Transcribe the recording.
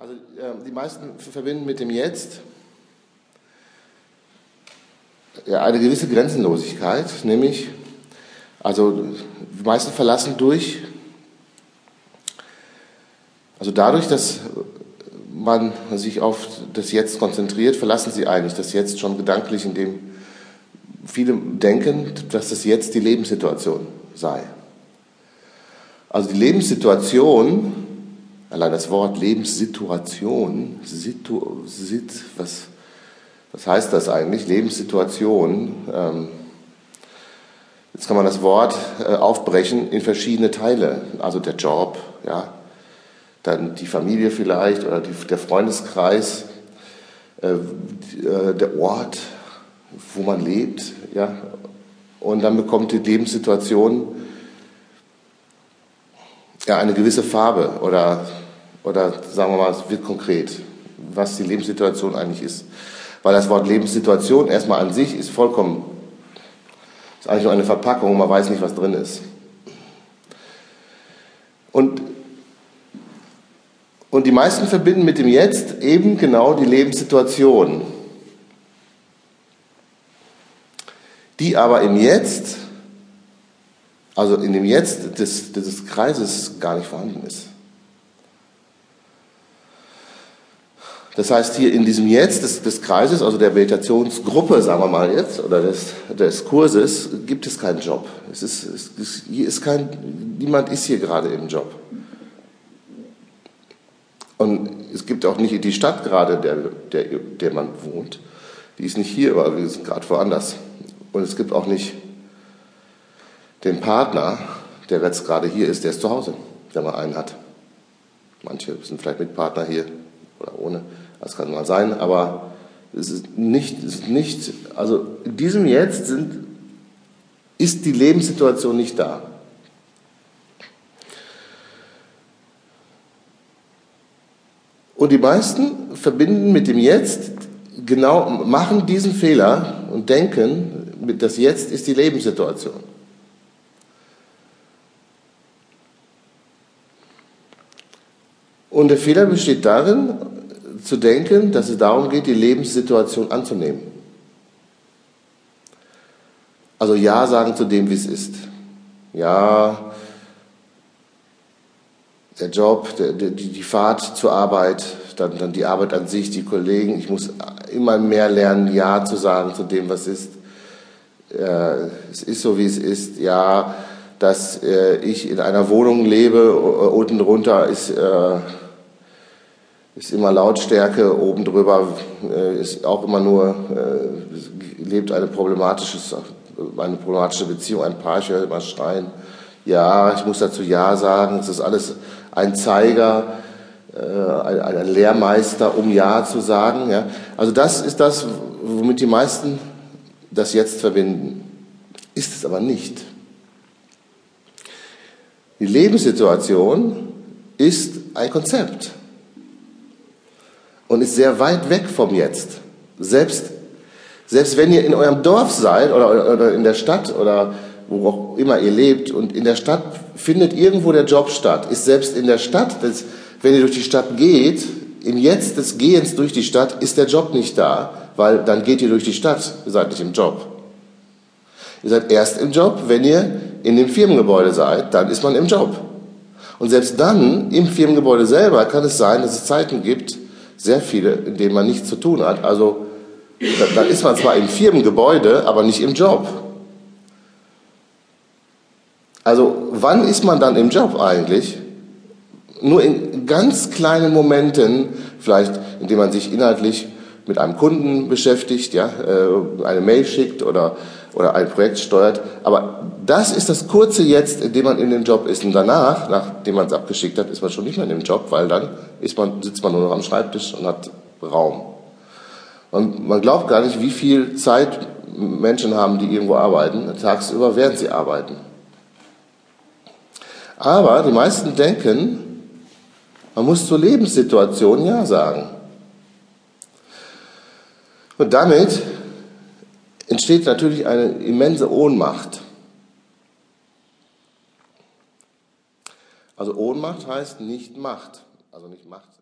Also äh, die meisten verbinden mit dem Jetzt eine gewisse Grenzenlosigkeit, nämlich, also die meisten verlassen durch, also dadurch, dass man sich auf das Jetzt konzentriert, verlassen sie eigentlich das Jetzt schon gedanklich, indem viele denken, dass das Jetzt die Lebenssituation sei. Also die Lebenssituation, allein das Wort Lebenssituation, situ, sit, was, was heißt das eigentlich? Lebenssituation. Ähm, jetzt kann man das Wort äh, aufbrechen in verschiedene Teile. Also der Job, ja, dann die Familie vielleicht oder die, der Freundeskreis, äh, äh, der Ort, wo man lebt, ja, und dann bekommt die Lebenssituation ja eine gewisse Farbe oder oder sagen wir mal, es wird konkret, was die Lebenssituation eigentlich ist, weil das Wort Lebenssituation erstmal an sich ist vollkommen ist eigentlich nur eine Verpackung, man weiß nicht, was drin ist. Und und die meisten verbinden mit dem Jetzt eben genau die Lebenssituation. Die aber im Jetzt, also in dem Jetzt des, des Kreises gar nicht vorhanden ist. Das heißt, hier in diesem Jetzt des, des Kreises, also der Meditationsgruppe, sagen wir mal jetzt, oder des, des Kurses, gibt es keinen Job. Es ist, es ist, hier ist kein, niemand ist hier gerade im Job. Und es gibt auch nicht die Stadt gerade, der, der, der man wohnt. Die ist nicht hier, aber wir sind gerade woanders. Und es gibt auch nicht den Partner, der jetzt gerade hier ist, der ist zu Hause, wenn man einen hat. Manche sind vielleicht mit Partner hier oder ohne, das kann mal sein, aber es ist nicht, es ist nicht also in diesem Jetzt sind, ist die Lebenssituation nicht da. Und die meisten verbinden mit dem Jetzt genau, machen diesen Fehler und denken, das Jetzt ist die Lebenssituation. Und der Fehler besteht darin, zu denken, dass es darum geht, die Lebenssituation anzunehmen. Also Ja sagen zu dem, wie es ist. Ja, der Job, der, die, die Fahrt zur Arbeit, dann, dann die Arbeit an sich, die Kollegen. Ich muss immer mehr lernen, Ja zu sagen zu dem, was ist. Äh, es ist so, wie es ist. Ja, dass äh, ich in einer Wohnung lebe, unten drunter ist, äh, ist immer Lautstärke, oben drüber äh, ist auch immer nur, äh, lebt eine problematische, eine problematische Beziehung, ein Paar, ich höre immer schreien. Ja, ich muss dazu Ja sagen, es ist alles ein Zeiger, äh, ein, ein Lehrmeister, um Ja zu sagen. Ja. Also das ist das, womit die meisten das jetzt verbinden. Ist es aber nicht. Die Lebenssituation ist ein Konzept und ist sehr weit weg vom Jetzt. Selbst, selbst wenn ihr in eurem Dorf seid oder, oder in der Stadt oder wo auch immer ihr lebt und in der Stadt findet irgendwo der Job statt, ist selbst in der Stadt, das, wenn ihr durch die Stadt geht, im Jetzt des Gehens durch die Stadt ist der Job nicht da, weil dann geht ihr durch die Stadt, ihr seid nicht im Job. Ihr seid erst im Job, wenn ihr in dem Firmengebäude seid, dann ist man im Job. Und selbst dann, im Firmengebäude selber, kann es sein, dass es Zeiten gibt, sehr viele, in denen man nichts zu tun hat. Also, dann ist man zwar im Firmengebäude, aber nicht im Job. Also wann ist man dann im Job eigentlich? Nur in ganz kleinen Momenten, vielleicht indem man sich inhaltlich mit einem Kunden beschäftigt, ja, äh, eine Mail schickt oder, oder ein Projekt steuert. Aber das ist das kurze Jetzt, in dem man in dem Job ist. Und danach, nachdem man es abgeschickt hat, ist man schon nicht mehr in dem Job, weil dann ist man, sitzt man nur noch am Schreibtisch und hat Raum. Man, man glaubt gar nicht, wie viel Zeit Menschen haben, die irgendwo arbeiten. Tagsüber werden sie arbeiten. Aber die meisten denken, man muss zur Lebenssituation Ja sagen. Und damit entsteht natürlich eine immense Ohnmacht. Also Ohnmacht heißt nicht Macht, also nicht Macht